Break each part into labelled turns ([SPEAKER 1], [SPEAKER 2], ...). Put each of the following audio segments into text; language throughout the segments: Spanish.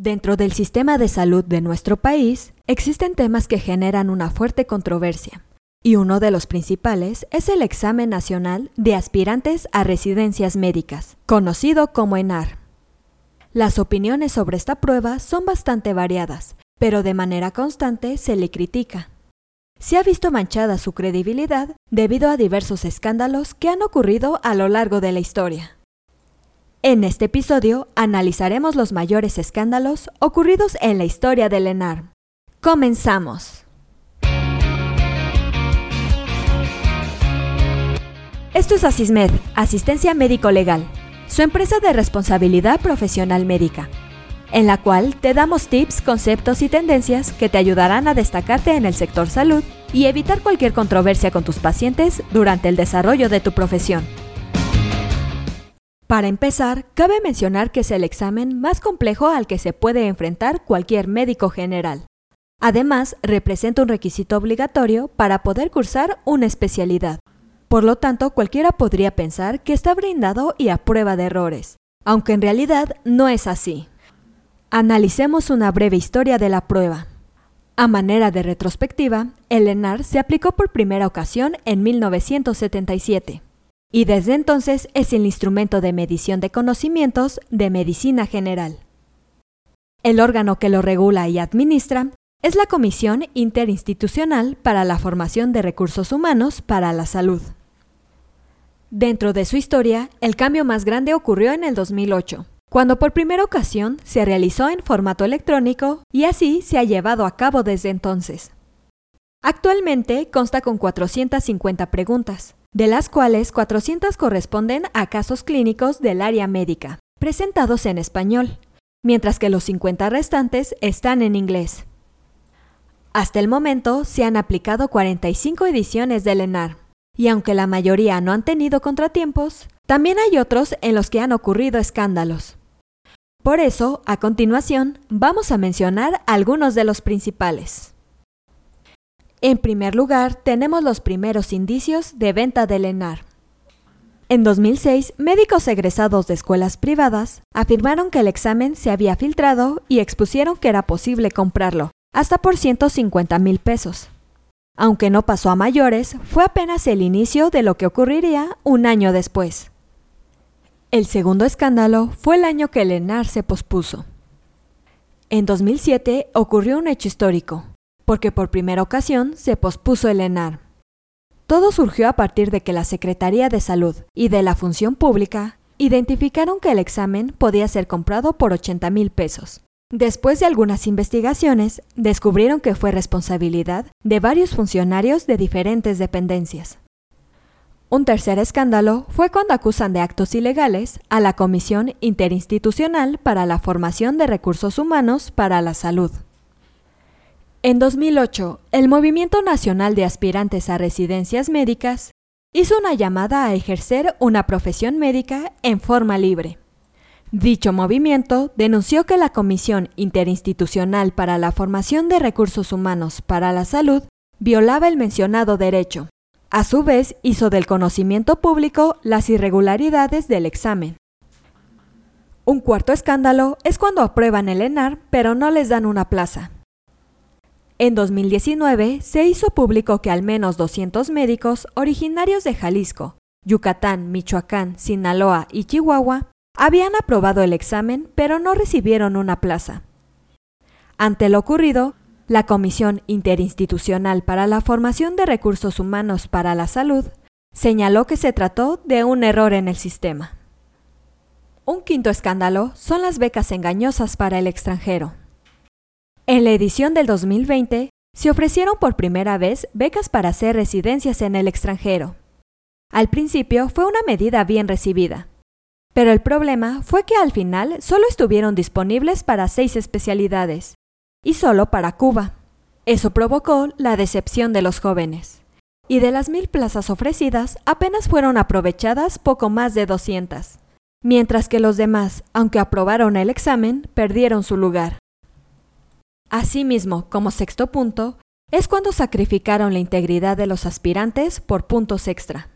[SPEAKER 1] Dentro del sistema de salud de nuestro país existen temas que generan una fuerte controversia, y uno de los principales es el examen nacional de aspirantes a residencias médicas, conocido como ENAR. Las opiniones sobre esta prueba son bastante variadas, pero de manera constante se le critica. Se ha visto manchada su credibilidad debido a diversos escándalos que han ocurrido a lo largo de la historia. En este episodio analizaremos los mayores escándalos ocurridos en la historia del ENAR. Comenzamos. Esto es Asismed, Asistencia Médico Legal, su empresa de responsabilidad profesional médica, en la cual te damos tips, conceptos y tendencias que te ayudarán a destacarte en el sector salud y evitar cualquier controversia con tus pacientes durante el desarrollo de tu profesión. Para empezar, cabe mencionar que es el examen más complejo al que se puede enfrentar cualquier médico general. Además, representa un requisito obligatorio para poder cursar una especialidad. Por lo tanto, cualquiera podría pensar que está brindado y a prueba de errores, aunque en realidad no es así. Analicemos una breve historia de la prueba. A manera de retrospectiva, el ENAR se aplicó por primera ocasión en 1977 y desde entonces es el instrumento de medición de conocimientos de medicina general. El órgano que lo regula y administra es la Comisión Interinstitucional para la Formación de Recursos Humanos para la Salud. Dentro de su historia, el cambio más grande ocurrió en el 2008, cuando por primera ocasión se realizó en formato electrónico y así se ha llevado a cabo desde entonces. Actualmente consta con 450 preguntas, de las cuales 400 corresponden a casos clínicos del área médica, presentados en español, mientras que los 50 restantes están en inglés. Hasta el momento se han aplicado 45 ediciones del ENAR, y aunque la mayoría no han tenido contratiempos, también hay otros en los que han ocurrido escándalos. Por eso, a continuación, vamos a mencionar algunos de los principales. En primer lugar, tenemos los primeros indicios de venta del ENAR. En 2006, médicos egresados de escuelas privadas afirmaron que el examen se había filtrado y expusieron que era posible comprarlo, hasta por 150 mil pesos. Aunque no pasó a mayores, fue apenas el inicio de lo que ocurriría un año después. El segundo escándalo fue el año que el ENAR se pospuso. En 2007 ocurrió un hecho histórico porque por primera ocasión se pospuso el ENAR. Todo surgió a partir de que la Secretaría de Salud y de la Función Pública identificaron que el examen podía ser comprado por 80 mil pesos. Después de algunas investigaciones, descubrieron que fue responsabilidad de varios funcionarios de diferentes dependencias. Un tercer escándalo fue cuando acusan de actos ilegales a la Comisión Interinstitucional para la Formación de Recursos Humanos para la Salud. En 2008, el Movimiento Nacional de Aspirantes a Residencias Médicas hizo una llamada a ejercer una profesión médica en forma libre. Dicho movimiento denunció que la Comisión Interinstitucional para la Formación de Recursos Humanos para la Salud violaba el mencionado derecho. A su vez, hizo del conocimiento público las irregularidades del examen. Un cuarto escándalo es cuando aprueban el ENAR pero no les dan una plaza. En 2019 se hizo público que al menos 200 médicos originarios de Jalisco, Yucatán, Michoacán, Sinaloa y Chihuahua habían aprobado el examen pero no recibieron una plaza. Ante lo ocurrido, la Comisión Interinstitucional para la Formación de Recursos Humanos para la Salud señaló que se trató de un error en el sistema. Un quinto escándalo son las becas engañosas para el extranjero. En la edición del 2020, se ofrecieron por primera vez becas para hacer residencias en el extranjero. Al principio fue una medida bien recibida, pero el problema fue que al final solo estuvieron disponibles para seis especialidades, y solo para Cuba. Eso provocó la decepción de los jóvenes. Y de las mil plazas ofrecidas, apenas fueron aprovechadas poco más de 200, mientras que los demás, aunque aprobaron el examen, perdieron su lugar. Asimismo, como sexto punto, es cuando sacrificaron la integridad de los aspirantes por puntos extra.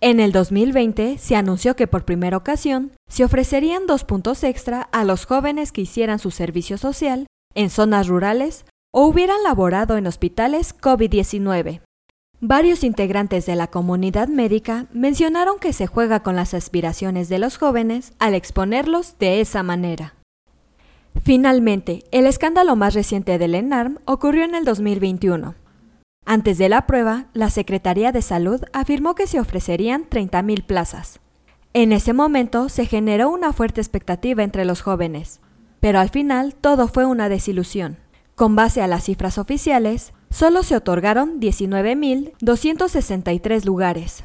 [SPEAKER 1] En el 2020 se anunció que por primera ocasión se ofrecerían dos puntos extra a los jóvenes que hicieran su servicio social en zonas rurales o hubieran laborado en hospitales COVID-19. Varios integrantes de la comunidad médica mencionaron que se juega con las aspiraciones de los jóvenes al exponerlos de esa manera. Finalmente, el escándalo más reciente del ENARM ocurrió en el 2021. Antes de la prueba, la Secretaría de Salud afirmó que se ofrecerían 30.000 plazas. En ese momento se generó una fuerte expectativa entre los jóvenes, pero al final todo fue una desilusión. Con base a las cifras oficiales, solo se otorgaron 19.263 lugares.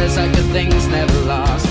[SPEAKER 1] says that good things never last.